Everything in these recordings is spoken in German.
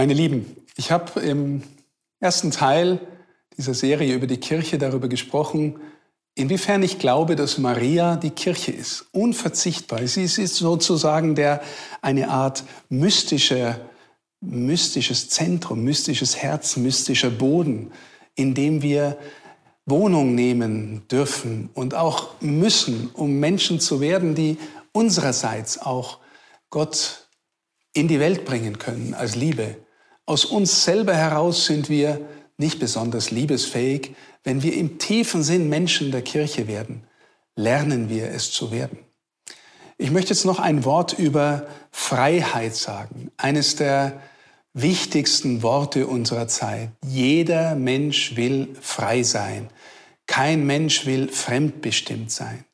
Meine Lieben, ich habe im ersten Teil dieser Serie über die Kirche darüber gesprochen, inwiefern ich glaube, dass Maria die Kirche ist, unverzichtbar. Sie ist sozusagen der, eine Art mystischer, mystisches Zentrum, mystisches Herz, mystischer Boden, in dem wir Wohnung nehmen dürfen und auch müssen, um Menschen zu werden, die unsererseits auch Gott in die Welt bringen können als Liebe aus uns selber heraus sind wir nicht besonders liebesfähig. Wenn wir im tiefen Sinn Menschen der Kirche werden, lernen wir es zu werden. Ich möchte jetzt noch ein Wort über Freiheit sagen. Eines der wichtigsten Worte unserer Zeit. Jeder Mensch will frei sein. Kein Mensch will fremdbestimmt sein.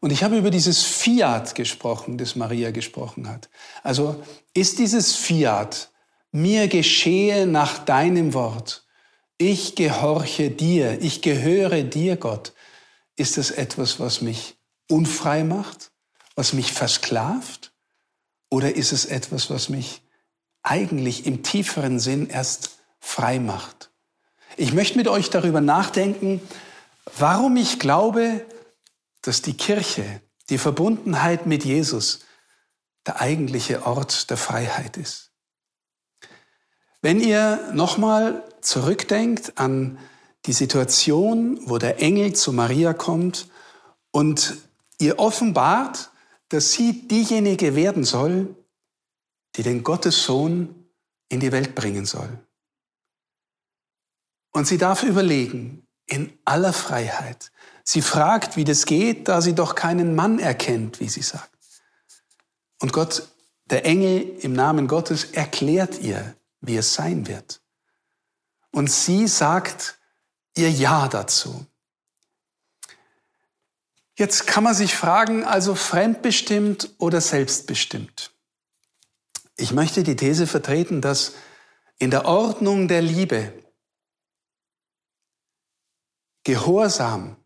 Und ich habe über dieses Fiat gesprochen, das Maria gesprochen hat. Also ist dieses Fiat mir geschehe nach deinem Wort. Ich gehorche dir, ich gehöre dir, Gott. Ist das etwas, was mich unfrei macht, was mich versklavt? Oder ist es etwas, was mich eigentlich im tieferen Sinn erst frei macht? Ich möchte mit euch darüber nachdenken, warum ich glaube, dass die Kirche, die Verbundenheit mit Jesus, der eigentliche Ort der Freiheit ist. Wenn ihr nochmal zurückdenkt an die Situation, wo der Engel zu Maria kommt und ihr offenbart, dass sie diejenige werden soll, die den Gottessohn in die Welt bringen soll. Und sie darf überlegen, in aller Freiheit. Sie fragt, wie das geht, da sie doch keinen Mann erkennt, wie sie sagt. Und Gott, der Engel im Namen Gottes, erklärt ihr, wie es sein wird. Und sie sagt ihr Ja dazu. Jetzt kann man sich fragen, also fremdbestimmt oder selbstbestimmt. Ich möchte die These vertreten, dass in der Ordnung der Liebe Gehorsam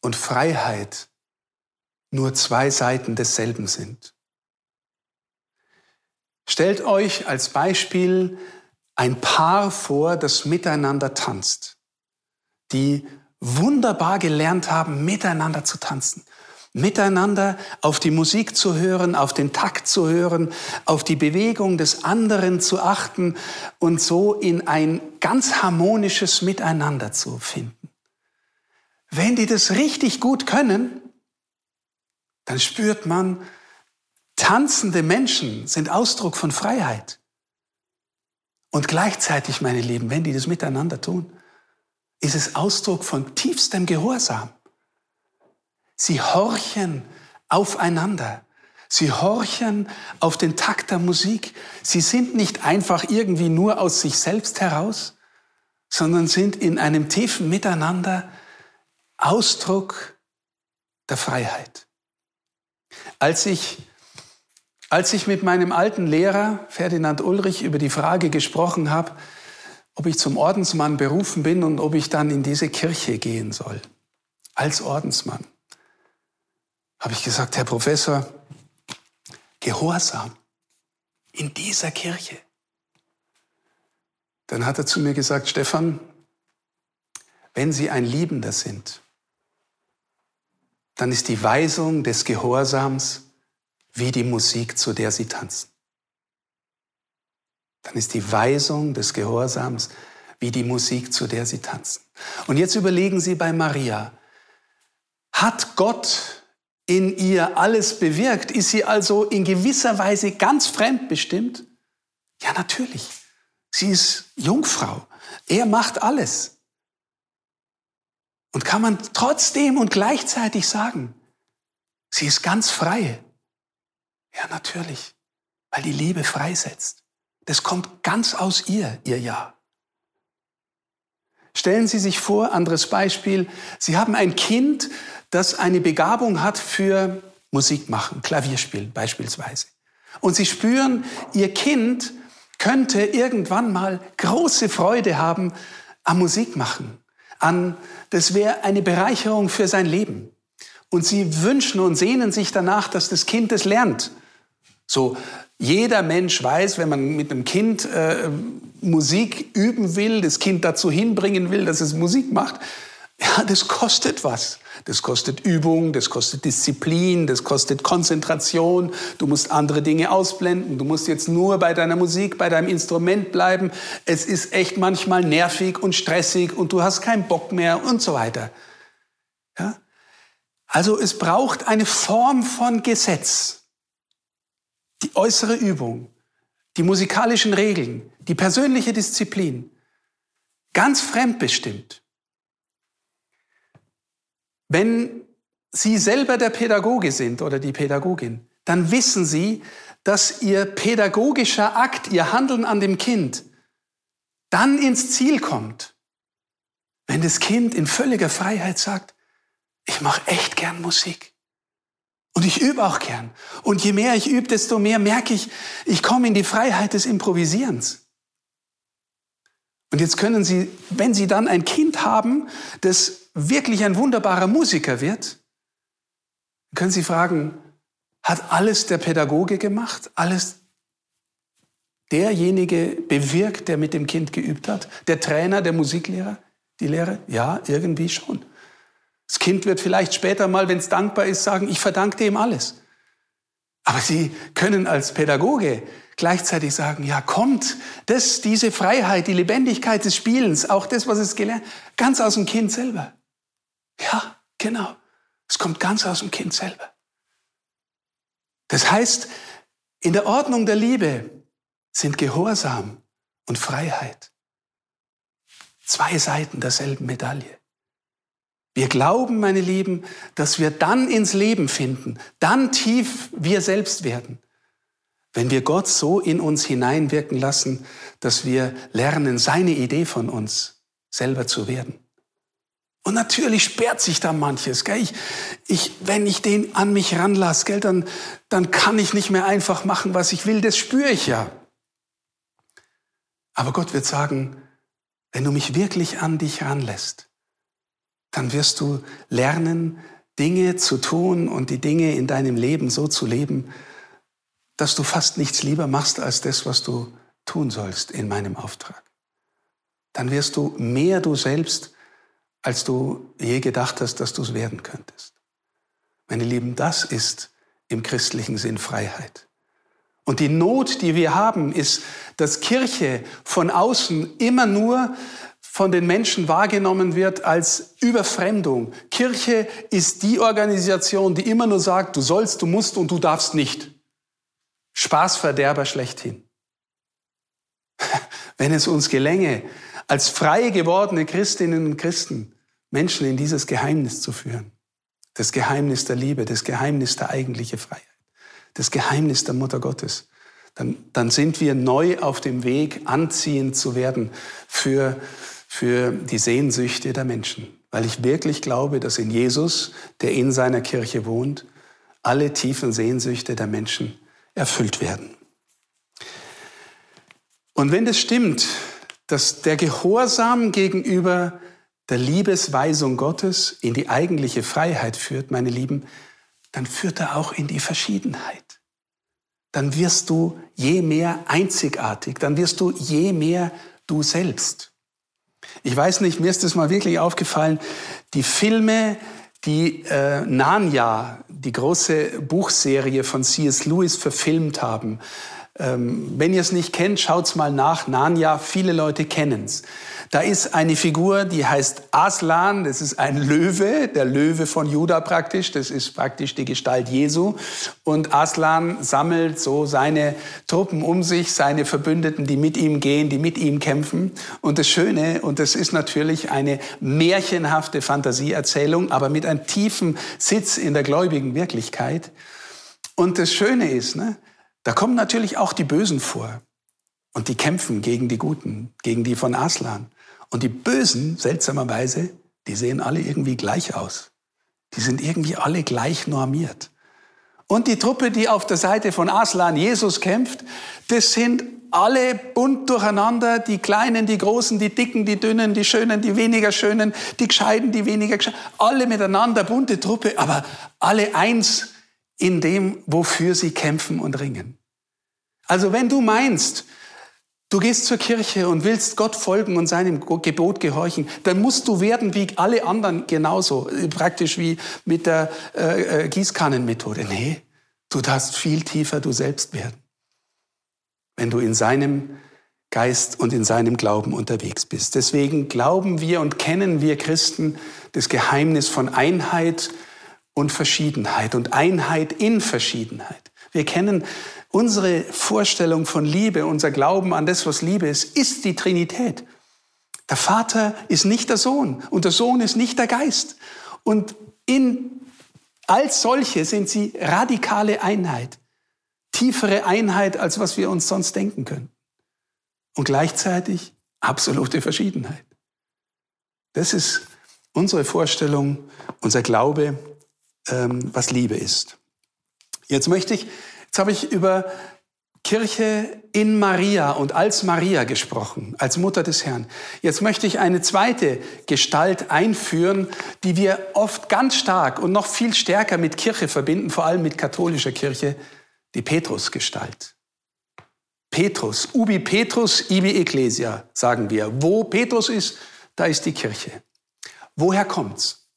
und Freiheit nur zwei Seiten desselben sind. Stellt euch als Beispiel ein Paar vor, das miteinander tanzt, die wunderbar gelernt haben, miteinander zu tanzen, miteinander auf die Musik zu hören, auf den Takt zu hören, auf die Bewegung des anderen zu achten und so in ein ganz harmonisches Miteinander zu finden. Wenn die das richtig gut können, dann spürt man, Tanzende Menschen sind Ausdruck von Freiheit. Und gleichzeitig, meine Lieben, wenn die das miteinander tun, ist es Ausdruck von tiefstem Gehorsam. Sie horchen aufeinander. Sie horchen auf den Takt der Musik. Sie sind nicht einfach irgendwie nur aus sich selbst heraus, sondern sind in einem tiefen Miteinander Ausdruck der Freiheit. Als ich als ich mit meinem alten Lehrer Ferdinand Ulrich über die Frage gesprochen habe, ob ich zum Ordensmann berufen bin und ob ich dann in diese Kirche gehen soll, als Ordensmann, habe ich gesagt, Herr Professor, Gehorsam in dieser Kirche. Dann hat er zu mir gesagt, Stefan, wenn Sie ein Liebender sind, dann ist die Weisung des Gehorsams wie die Musik, zu der sie tanzen. Dann ist die Weisung des Gehorsams wie die Musik, zu der sie tanzen. Und jetzt überlegen Sie bei Maria, hat Gott in ihr alles bewirkt? Ist sie also in gewisser Weise ganz fremdbestimmt? Ja, natürlich. Sie ist Jungfrau. Er macht alles. Und kann man trotzdem und gleichzeitig sagen, sie ist ganz frei. Ja, natürlich, weil die Liebe freisetzt. Das kommt ganz aus ihr, ihr Ja. Stellen Sie sich vor, anderes Beispiel, Sie haben ein Kind, das eine Begabung hat für Musik machen, Klavierspielen beispielsweise. Und Sie spüren, Ihr Kind könnte irgendwann mal große Freude haben am Musikmachen, an, das wäre eine Bereicherung für sein Leben. Und Sie wünschen und sehnen sich danach, dass das Kind es lernt So, jeder Mensch weiß, wenn man mit einem Kind äh, Musik üben will, das Kind dazu hinbringen will, dass es Musik macht, ja, das kostet was. Das kostet Übung, das kostet Disziplin, das kostet Konzentration. Du musst andere Dinge ausblenden. Du musst jetzt nur bei deiner Musik, bei deinem Instrument bleiben. Es ist echt manchmal nervig und stressig und du hast keinen Bock mehr und so weiter. Ja? Also es braucht eine Form von Gesetz. Die äußere Übung, die musikalischen Regeln, die persönliche Disziplin. Ganz fremdbestimmt. Wenn Sie selber der Pädagoge sind oder die Pädagogin, dann wissen Sie, dass Ihr pädagogischer Akt, Ihr Handeln an dem Kind dann ins Ziel kommt, wenn das Kind in völliger Freiheit sagt, ich mache echt gern Musik. Und ich übe auch gern. Und je mehr ich übe, desto mehr merke ich, ich komme in die Freiheit des Improvisierens. Und jetzt können Sie, wenn Sie dann ein Kind haben, das wirklich ein wunderbarer Musiker wird, können Sie fragen, hat alles der Pädagoge gemacht? Alles derjenige bewirkt, der mit dem Kind geübt hat? Der Trainer, der Musiklehrer, die Lehrer? Ja, irgendwie schon. Das Kind wird vielleicht später mal, wenn es dankbar ist, sagen, ich verdanke dem alles. Aber Sie können als Pädagoge gleichzeitig sagen, ja, kommt das, diese Freiheit, die Lebendigkeit des Spielens, auch das, was es gelernt, ganz aus dem Kind selber. Ja, genau. Es kommt ganz aus dem Kind selber. Das heißt, in der Ordnung der Liebe sind Gehorsam und Freiheit zwei Seiten derselben Medaille. Wir glauben, meine Lieben, dass wir dann ins Leben finden, dann tief wir selbst werden, wenn wir Gott so in uns hineinwirken lassen, dass wir lernen, seine Idee von uns selber zu werden. Und natürlich sperrt sich da manches. Gell? Ich, ich, wenn ich den an mich ranlasse, dann, dann kann ich nicht mehr einfach machen, was ich will. Das spüre ich ja. Aber Gott wird sagen, wenn du mich wirklich an dich ranlässt, dann wirst du lernen, Dinge zu tun und die Dinge in deinem Leben so zu leben, dass du fast nichts lieber machst als das, was du tun sollst in meinem Auftrag. Dann wirst du mehr du selbst als du je gedacht hast, dass du es werden könntest. Meine Lieben, das ist im christlichen Sinn Freiheit. Und die Not, die wir haben, ist, dass Kirche von außen immer nur von den Menschen wahrgenommen wird als Überfremdung. Kirche ist die Organisation, die immer nur sagt, du sollst, du musst und du darfst nicht. Spaßverderber schlechthin. Wenn es uns gelänge, als frei gewordene Christinnen und Christen Menschen in dieses Geheimnis zu führen. Das Geheimnis der Liebe, das Geheimnis der eigentlichen Freiheit, das Geheimnis der Mutter Gottes. Dann, dann sind wir neu auf dem Weg, anziehend zu werden für, für die Sehnsüchte der Menschen. Weil ich wirklich glaube, dass in Jesus, der in seiner Kirche wohnt, alle tiefen Sehnsüchte der Menschen erfüllt werden. Und wenn das stimmt, dass der Gehorsam gegenüber der Liebesweisung Gottes in die eigentliche Freiheit führt, meine Lieben, dann führt er auch in die Verschiedenheit. Dann wirst du je mehr einzigartig, dann wirst du je mehr du selbst. Ich weiß nicht, mir ist das mal wirklich aufgefallen, die Filme, die äh, Narnia, die große Buchserie von C.S. Lewis verfilmt haben. Ähm, wenn ihr es nicht kennt, schaut's mal nach. Narnia, viele Leute kennen's. Da ist eine Figur, die heißt Aslan, das ist ein Löwe, der Löwe von Juda praktisch, das ist praktisch die Gestalt Jesu. Und Aslan sammelt so seine Truppen um sich, seine Verbündeten, die mit ihm gehen, die mit ihm kämpfen. Und das Schöne, und das ist natürlich eine märchenhafte Fantasieerzählung, aber mit einem tiefen Sitz in der gläubigen Wirklichkeit. Und das Schöne ist, ne, da kommen natürlich auch die Bösen vor. Und die kämpfen gegen die Guten, gegen die von Aslan. Und die Bösen, seltsamerweise, die sehen alle irgendwie gleich aus. Die sind irgendwie alle gleich normiert. Und die Truppe, die auf der Seite von Aslan Jesus kämpft, das sind alle bunt durcheinander, die Kleinen, die Großen, die Dicken, die Dünnen, die Schönen, die weniger Schönen, die Gescheiden, die weniger Gescheiden, alle miteinander, bunte Truppe, aber alle eins in dem, wofür sie kämpfen und ringen. Also wenn du meinst, du gehst zur Kirche und willst Gott folgen und seinem Gebot gehorchen, dann musst du werden wie alle anderen genauso, praktisch wie mit der äh, äh, Gießkannenmethode. Nee, du darfst viel tiefer du selbst werden, wenn du in seinem Geist und in seinem Glauben unterwegs bist. Deswegen glauben wir und kennen wir Christen das Geheimnis von Einheit und Verschiedenheit und Einheit in Verschiedenheit. Wir kennen unsere Vorstellung von Liebe, unser Glauben an das, was Liebe ist, ist die Trinität. Der Vater ist nicht der Sohn und der Sohn ist nicht der Geist. Und in als solche sind sie radikale Einheit, tiefere Einheit, als was wir uns sonst denken können und gleichzeitig absolute Verschiedenheit. Das ist unsere Vorstellung, unser Glaube, ähm, was Liebe ist. Jetzt möchte ich, jetzt habe ich über Kirche in Maria und als Maria gesprochen, als Mutter des Herrn. Jetzt möchte ich eine zweite Gestalt einführen, die wir oft ganz stark und noch viel stärker mit Kirche verbinden, vor allem mit katholischer Kirche, die Petrusgestalt. Petrus, ubi Petrus, ibi Ecclesia, sagen wir. Wo Petrus ist, da ist die Kirche. Woher kommt's?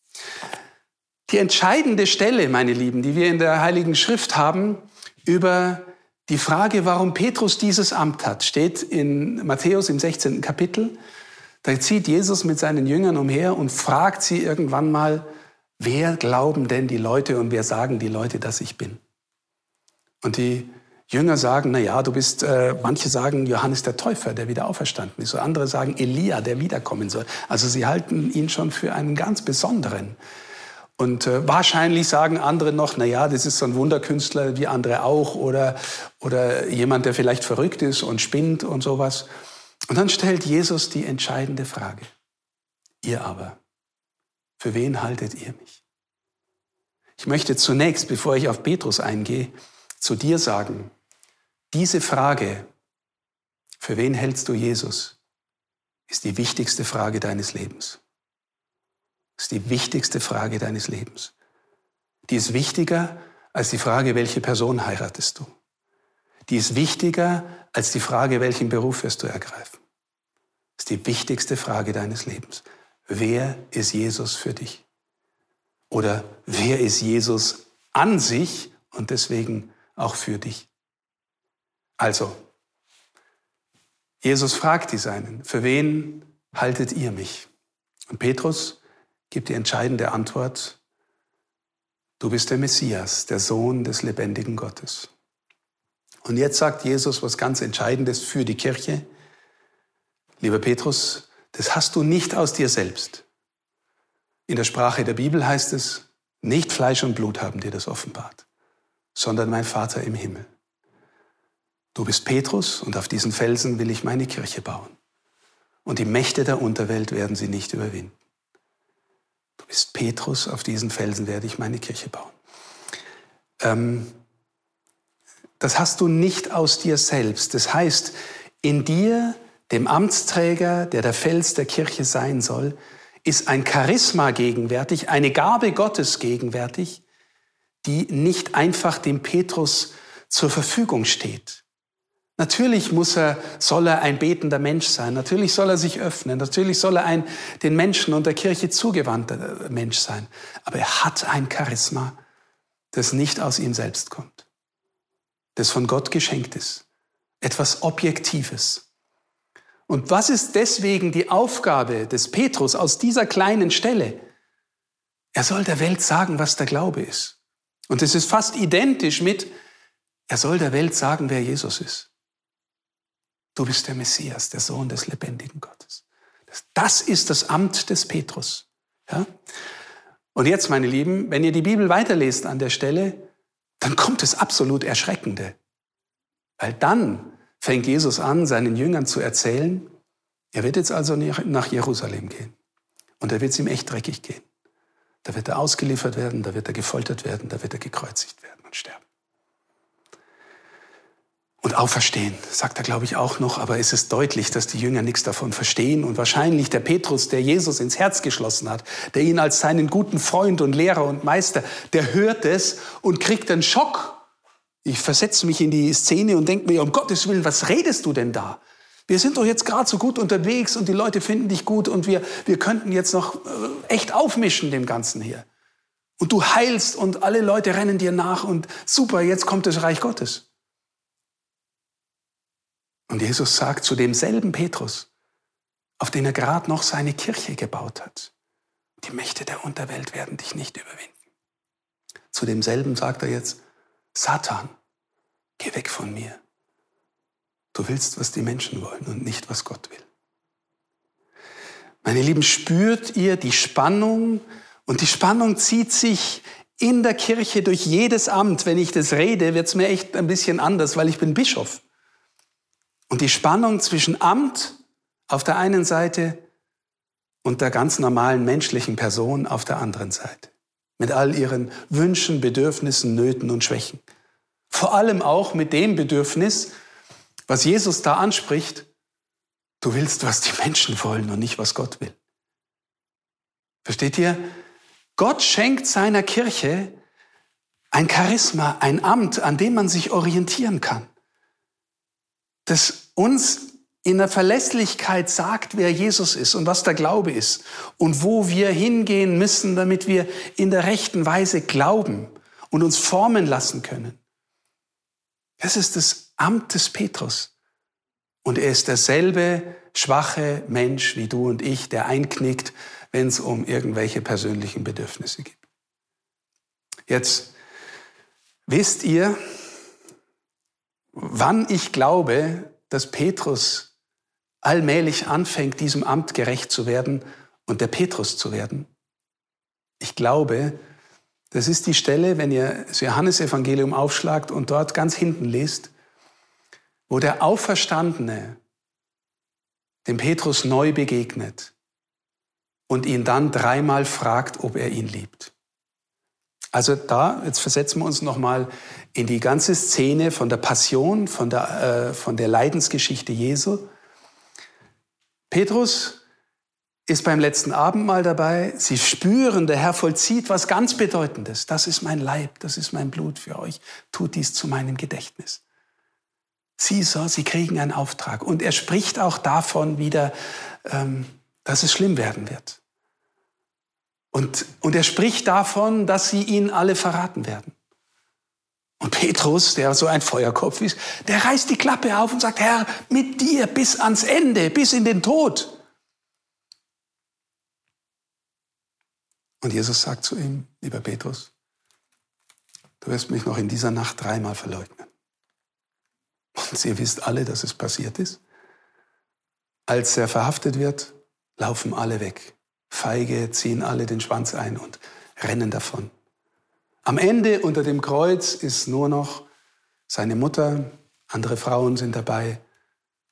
Die entscheidende Stelle, meine Lieben, die wir in der Heiligen Schrift haben, über die Frage, warum Petrus dieses Amt hat, steht in Matthäus im 16. Kapitel. Da zieht Jesus mit seinen Jüngern umher und fragt sie irgendwann mal, wer glauben denn die Leute und wer sagen die Leute, dass ich bin? Und die Jünger sagen, na ja, du bist, äh, manche sagen Johannes der Täufer, der wieder auferstanden ist. Andere sagen Elia, der wiederkommen soll. Also sie halten ihn schon für einen ganz besonderen. Und äh, wahrscheinlich sagen andere noch, na ja, das ist so ein Wunderkünstler wie andere auch oder, oder jemand, der vielleicht verrückt ist und spinnt und sowas. Und dann stellt Jesus die entscheidende Frage. Ihr aber, für wen haltet ihr mich? Ich möchte zunächst, bevor ich auf Petrus eingehe, zu dir sagen, diese Frage, für wen hältst du Jesus, ist die wichtigste Frage deines Lebens. Ist die wichtigste Frage deines Lebens. Die ist wichtiger als die Frage, welche Person heiratest du. Die ist wichtiger als die Frage, welchen Beruf wirst du ergreifen. Das ist die wichtigste Frage deines Lebens. Wer ist Jesus für dich? Oder wer ist Jesus an sich und deswegen auch für dich? Also, Jesus fragt die Seinen, für wen haltet ihr mich? Und Petrus gibt die entscheidende Antwort, du bist der Messias, der Sohn des lebendigen Gottes. Und jetzt sagt Jesus was ganz Entscheidendes für die Kirche. Lieber Petrus, das hast du nicht aus dir selbst. In der Sprache der Bibel heißt es, nicht Fleisch und Blut haben dir das offenbart, sondern mein Vater im Himmel. Du bist Petrus und auf diesen Felsen will ich meine Kirche bauen. Und die Mächte der Unterwelt werden sie nicht überwinden. Bist Petrus, auf diesen Felsen werde ich meine Kirche bauen. Ähm, das hast du nicht aus dir selbst. Das heißt, in dir, dem Amtsträger, der der Fels der Kirche sein soll, ist ein Charisma gegenwärtig, eine Gabe Gottes gegenwärtig, die nicht einfach dem Petrus zur Verfügung steht. Natürlich muss er, soll er ein betender Mensch sein. Natürlich soll er sich öffnen. Natürlich soll er ein den Menschen und der Kirche zugewandter Mensch sein. Aber er hat ein Charisma, das nicht aus ihm selbst kommt. Das von Gott geschenkt ist. Etwas Objektives. Und was ist deswegen die Aufgabe des Petrus aus dieser kleinen Stelle? Er soll der Welt sagen, was der Glaube ist. Und es ist fast identisch mit, er soll der Welt sagen, wer Jesus ist. Du bist der Messias, der Sohn des lebendigen Gottes. Das ist das Amt des Petrus. Ja? Und jetzt, meine Lieben, wenn ihr die Bibel weiterlest an der Stelle, dann kommt es absolut Erschreckende. Weil dann fängt Jesus an, seinen Jüngern zu erzählen, er wird jetzt also nach Jerusalem gehen. Und er wird es ihm echt dreckig gehen. Da wird er ausgeliefert werden, da wird er gefoltert werden, da wird er gekreuzigt werden und sterben. Und auferstehen, sagt er, glaube ich, auch noch, aber es ist deutlich, dass die Jünger nichts davon verstehen. Und wahrscheinlich der Petrus, der Jesus ins Herz geschlossen hat, der ihn als seinen guten Freund und Lehrer und Meister, der hört es und kriegt einen Schock. Ich versetze mich in die Szene und denke mir, um Gottes Willen, was redest du denn da? Wir sind doch jetzt gerade so gut unterwegs und die Leute finden dich gut und wir, wir könnten jetzt noch äh, echt aufmischen dem Ganzen hier. Und du heilst und alle Leute rennen dir nach und super, jetzt kommt das Reich Gottes. Und Jesus sagt zu demselben Petrus, auf den er gerade noch seine Kirche gebaut hat, die Mächte der Unterwelt werden dich nicht überwinden. Zu demselben sagt er jetzt, Satan, geh weg von mir. Du willst, was die Menschen wollen und nicht, was Gott will. Meine Lieben, spürt ihr die Spannung? Und die Spannung zieht sich in der Kirche durch jedes Amt. Wenn ich das rede, wird es mir echt ein bisschen anders, weil ich bin Bischof. Und die Spannung zwischen Amt auf der einen Seite und der ganz normalen menschlichen Person auf der anderen Seite. Mit all ihren Wünschen, Bedürfnissen, Nöten und Schwächen. Vor allem auch mit dem Bedürfnis, was Jesus da anspricht, du willst, was die Menschen wollen und nicht, was Gott will. Versteht ihr? Gott schenkt seiner Kirche ein Charisma, ein Amt, an dem man sich orientieren kann das uns in der Verlässlichkeit sagt, wer Jesus ist und was der Glaube ist und wo wir hingehen müssen, damit wir in der rechten Weise glauben und uns formen lassen können. Das ist das Amt des Petrus. Und er ist derselbe schwache Mensch wie du und ich, der einknickt, wenn es um irgendwelche persönlichen Bedürfnisse geht. Jetzt wisst ihr, wann ich glaube, dass Petrus allmählich anfängt, diesem Amt gerecht zu werden und der Petrus zu werden. Ich glaube, das ist die Stelle, wenn ihr das Johannesevangelium aufschlagt und dort ganz hinten lest, wo der Auferstandene dem Petrus neu begegnet und ihn dann dreimal fragt, ob er ihn liebt. Also da, jetzt versetzen wir uns nochmal in die ganze Szene von der Passion, von der, äh, von der Leidensgeschichte Jesu. Petrus ist beim letzten Abendmahl dabei. Sie spüren, der Herr vollzieht was ganz Bedeutendes. Das ist mein Leib, das ist mein Blut für euch. Tut dies zu meinem Gedächtnis. Sie so, sie kriegen einen Auftrag. Und er spricht auch davon wieder, ähm, dass es schlimm werden wird. Und, und er spricht davon, dass sie ihn alle verraten werden. Und Petrus, der so ein Feuerkopf ist, der reißt die Klappe auf und sagt, Herr, mit dir bis ans Ende, bis in den Tod. Und Jesus sagt zu ihm, lieber Petrus, du wirst mich noch in dieser Nacht dreimal verleugnen. Und ihr wisst alle, dass es passiert ist. Als er verhaftet wird, laufen alle weg. Feige ziehen alle den Schwanz ein und rennen davon. Am Ende unter dem Kreuz ist nur noch seine Mutter, andere Frauen sind dabei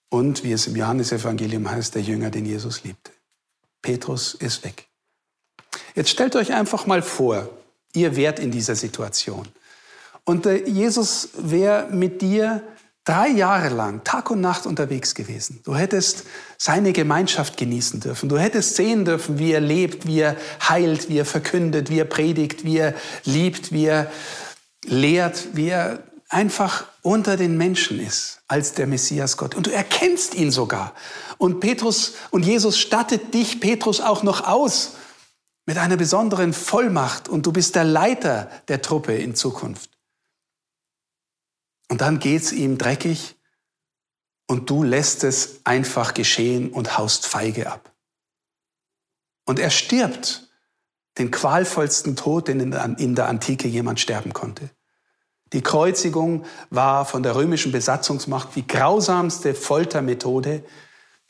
und, wie es im Johannesevangelium heißt, der Jünger, den Jesus liebte. Petrus ist weg. Jetzt stellt euch einfach mal vor, ihr wärt in dieser Situation. Und Jesus wäre mit dir drei Jahre lang Tag und Nacht unterwegs gewesen. Du hättest seine Gemeinschaft genießen dürfen. Du hättest sehen dürfen, wie er lebt, wie er heilt, wie er verkündet, wie er predigt, wie er liebt, wie er lehrt, wie er einfach unter den Menschen ist als der Messias Gott. Und du erkennst ihn sogar. Und Petrus und Jesus stattet dich, Petrus, auch noch aus mit einer besonderen Vollmacht. Und du bist der Leiter der Truppe in Zukunft. Und dann geht's ihm dreckig und du lässt es einfach geschehen und haust feige ab. Und er stirbt den qualvollsten Tod, den in der Antike jemand sterben konnte. Die Kreuzigung war von der römischen Besatzungsmacht die grausamste Foltermethode,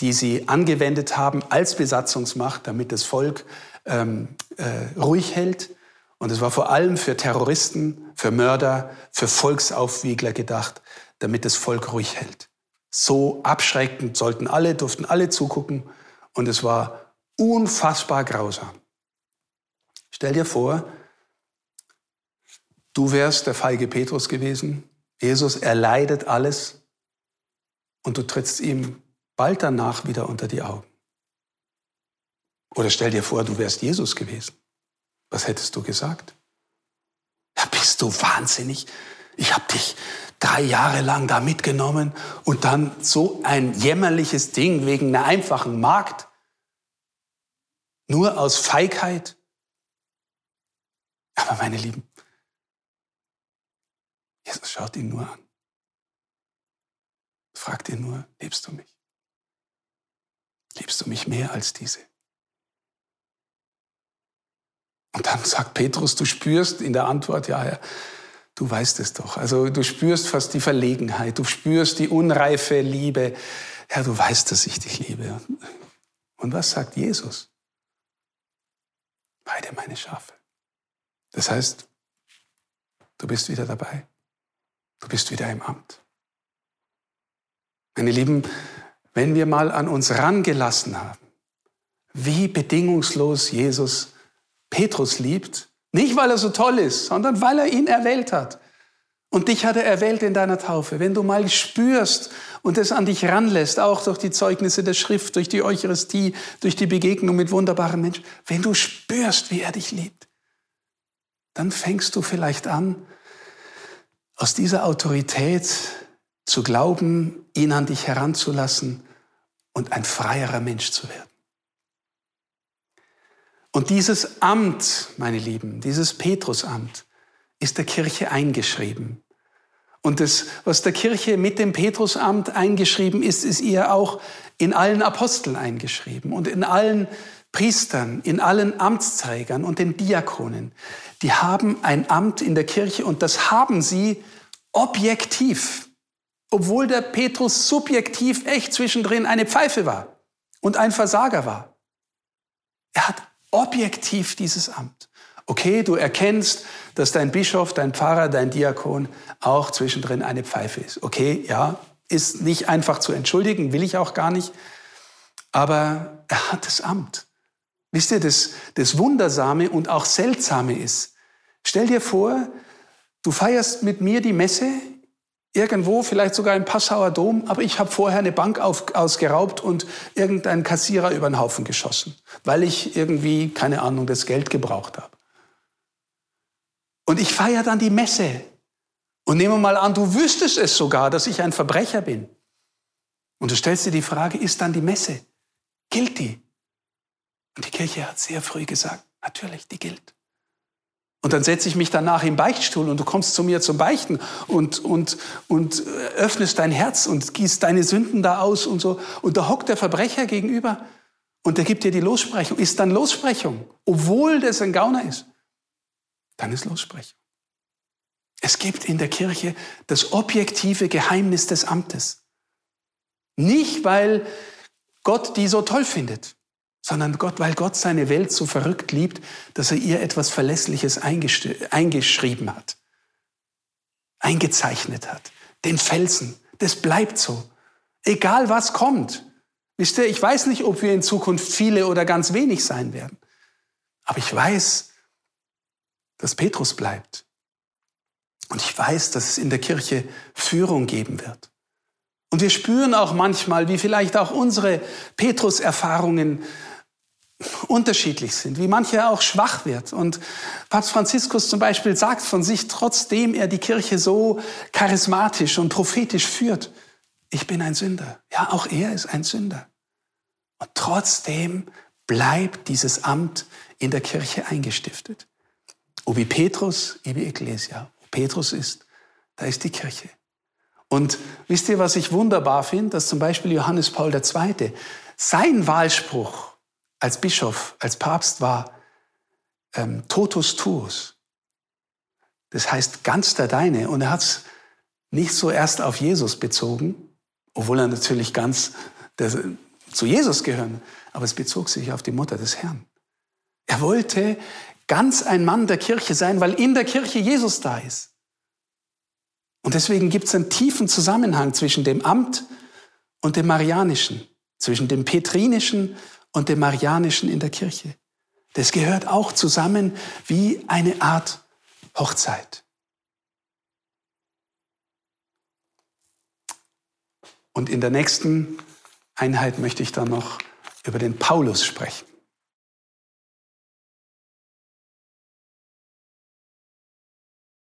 die sie angewendet haben als Besatzungsmacht, damit das Volk ähm, äh, ruhig hält. Und es war vor allem für Terroristen, für Mörder, für Volksaufwiegler gedacht, damit das Volk ruhig hält. So abschreckend sollten alle, durften alle zugucken und es war unfassbar grausam. Stell dir vor, du wärst der feige Petrus gewesen. Jesus erleidet alles und du trittst ihm bald danach wieder unter die Augen. Oder stell dir vor, du wärst Jesus gewesen. Was hättest du gesagt? Ja, bist du wahnsinnig? ich habe dich drei Jahre lang da mitgenommen und dann so ein jämmerliches Ding wegen einer einfachen Magd. Nur aus Feigheit. Aber meine Lieben, Jesus schaut ihn nur an. Fragt ihn nur, liebst du mich? Liebst du mich mehr als diese? Und dann sagt Petrus, du spürst in der Antwort, ja, Herr, du weißt es doch. Also du spürst fast die Verlegenheit, du spürst die unreife Liebe. Herr, du weißt, dass ich dich liebe. Und was sagt Jesus? Beide meine Schafe. Das heißt, du bist wieder dabei. Du bist wieder im Amt. Meine Lieben, wenn wir mal an uns rangelassen haben, wie bedingungslos Jesus Petrus liebt, nicht weil er so toll ist, sondern weil er ihn erwählt hat. Und dich hat er erwählt in deiner Taufe. Wenn du mal spürst und es an dich ranlässt, auch durch die Zeugnisse der Schrift, durch die Eucharistie, durch die Begegnung mit wunderbaren Menschen, wenn du spürst, wie er dich liebt, dann fängst du vielleicht an, aus dieser Autorität zu glauben, ihn an dich heranzulassen und ein freierer Mensch zu werden. Und dieses Amt, meine Lieben, dieses Petrusamt, ist der Kirche eingeschrieben. Und das, was der Kirche mit dem Petrusamt eingeschrieben ist, ist ihr auch in allen Aposteln eingeschrieben und in allen Priestern, in allen Amtsträgern und den Diakonen. Die haben ein Amt in der Kirche und das haben sie objektiv, obwohl der Petrus subjektiv echt zwischendrin eine Pfeife war und ein Versager war. Er hat objektiv dieses Amt. Okay, du erkennst, dass dein Bischof, dein Pfarrer, dein Diakon auch zwischendrin eine Pfeife ist. Okay, ja, ist nicht einfach zu entschuldigen, will ich auch gar nicht. Aber er hat das Amt. Wisst ihr, das, das Wundersame und auch Seltsame ist, stell dir vor, du feierst mit mir die Messe irgendwo, vielleicht sogar im Passauer Dom, aber ich habe vorher eine Bank auf, ausgeraubt und irgendeinen Kassierer über den Haufen geschossen, weil ich irgendwie, keine Ahnung, das Geld gebraucht habe. Und ich feiere dann die Messe. Und nehmen wir mal an, du wüsstest es sogar, dass ich ein Verbrecher bin. Und du stellst dir die Frage, ist dann die Messe? Gilt die? Und die Kirche hat sehr früh gesagt, natürlich, die gilt. Und dann setze ich mich danach im Beichtstuhl und du kommst zu mir zum Beichten und, und, und öffnest dein Herz und gießt deine Sünden da aus und so. Und da hockt der Verbrecher gegenüber und der gibt dir die Lossprechung. Ist dann Lossprechung, obwohl das ein Gauner ist. Dann ist Lossprechung. Es gibt in der Kirche das objektive Geheimnis des Amtes. Nicht, weil Gott die so toll findet, sondern Gott, weil Gott seine Welt so verrückt liebt, dass er ihr etwas Verlässliches eingeschrieben hat, eingezeichnet hat. Den Felsen. Das bleibt so. Egal was kommt. Wisst ihr, ich weiß nicht, ob wir in Zukunft viele oder ganz wenig sein werden. Aber ich weiß, dass Petrus bleibt. Und ich weiß, dass es in der Kirche Führung geben wird. Und wir spüren auch manchmal, wie vielleicht auch unsere Petrus-Erfahrungen unterschiedlich sind, wie mancher auch schwach wird. Und Papst Franziskus zum Beispiel sagt von sich, trotzdem er die Kirche so charismatisch und prophetisch führt, ich bin ein Sünder. Ja, auch er ist ein Sünder. Und trotzdem bleibt dieses Amt in der Kirche eingestiftet. Ubi Petrus, ibi Ecclesia. Wo Petrus ist, da ist die Kirche. Und wisst ihr, was ich wunderbar finde? Dass zum Beispiel Johannes Paul II. sein Wahlspruch als Bischof, als Papst war ähm, totus tuus. Das heißt ganz der Deine. Und er hat es nicht so erst auf Jesus bezogen, obwohl er natürlich ganz der, zu Jesus gehören, aber es bezog sich auf die Mutter des Herrn. Er wollte ganz ein Mann der Kirche sein, weil in der Kirche Jesus da ist. Und deswegen gibt es einen tiefen Zusammenhang zwischen dem Amt und dem Marianischen, zwischen dem Petrinischen und dem Marianischen in der Kirche. Das gehört auch zusammen wie eine Art Hochzeit. Und in der nächsten Einheit möchte ich dann noch über den Paulus sprechen.